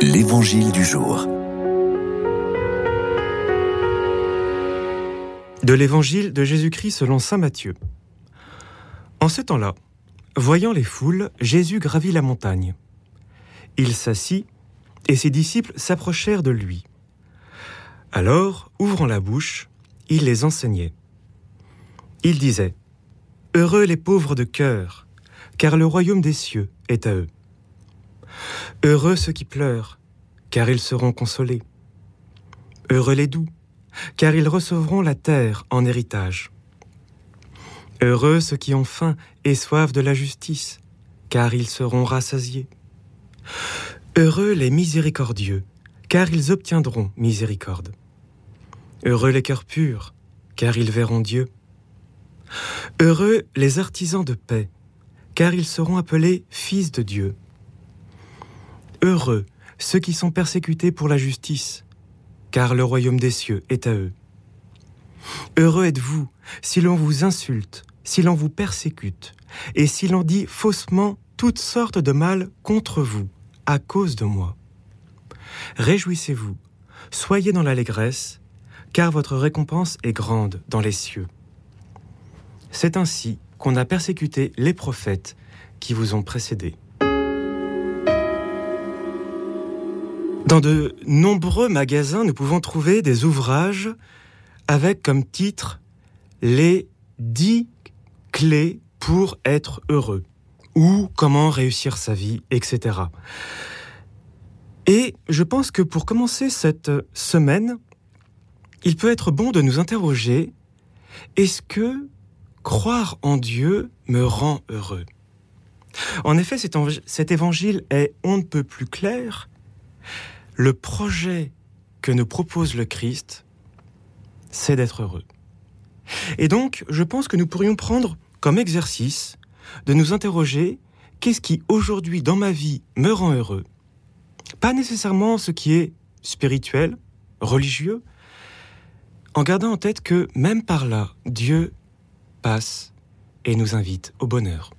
L'Évangile du jour. De l'Évangile de Jésus-Christ selon Saint Matthieu. En ce temps-là, voyant les foules, Jésus gravit la montagne. Il s'assit, et ses disciples s'approchèrent de lui. Alors, ouvrant la bouche, il les enseignait. Il disait, Heureux les pauvres de cœur, car le royaume des cieux est à eux. Heureux ceux qui pleurent, car ils seront consolés. Heureux les doux, car ils recevront la terre en héritage. Heureux ceux qui ont faim et soif de la justice, car ils seront rassasiés. Heureux les miséricordieux, car ils obtiendront miséricorde. Heureux les cœurs purs, car ils verront Dieu. Heureux les artisans de paix, car ils seront appelés fils de Dieu. Heureux ceux qui sont persécutés pour la justice, car le royaume des cieux est à eux. Heureux êtes-vous si l'on vous insulte, si l'on vous persécute, et si l'on dit faussement toutes sortes de mal contre vous, à cause de moi. Réjouissez-vous, soyez dans l'allégresse, car votre récompense est grande dans les cieux. C'est ainsi qu'on a persécuté les prophètes qui vous ont précédés. Dans de nombreux magasins, nous pouvons trouver des ouvrages avec comme titre Les 10 clés pour être heureux ou comment réussir sa vie, etc. Et je pense que pour commencer cette semaine, il peut être bon de nous interroger, est-ce que croire en Dieu me rend heureux? En effet, cet évangile est on ne peut plus clair. Le projet que nous propose le Christ, c'est d'être heureux. Et donc, je pense que nous pourrions prendre comme exercice de nous interroger qu'est-ce qui aujourd'hui dans ma vie me rend heureux? Pas nécessairement ce qui est spirituel, religieux, en gardant en tête que même par là, Dieu passe et nous invite au bonheur.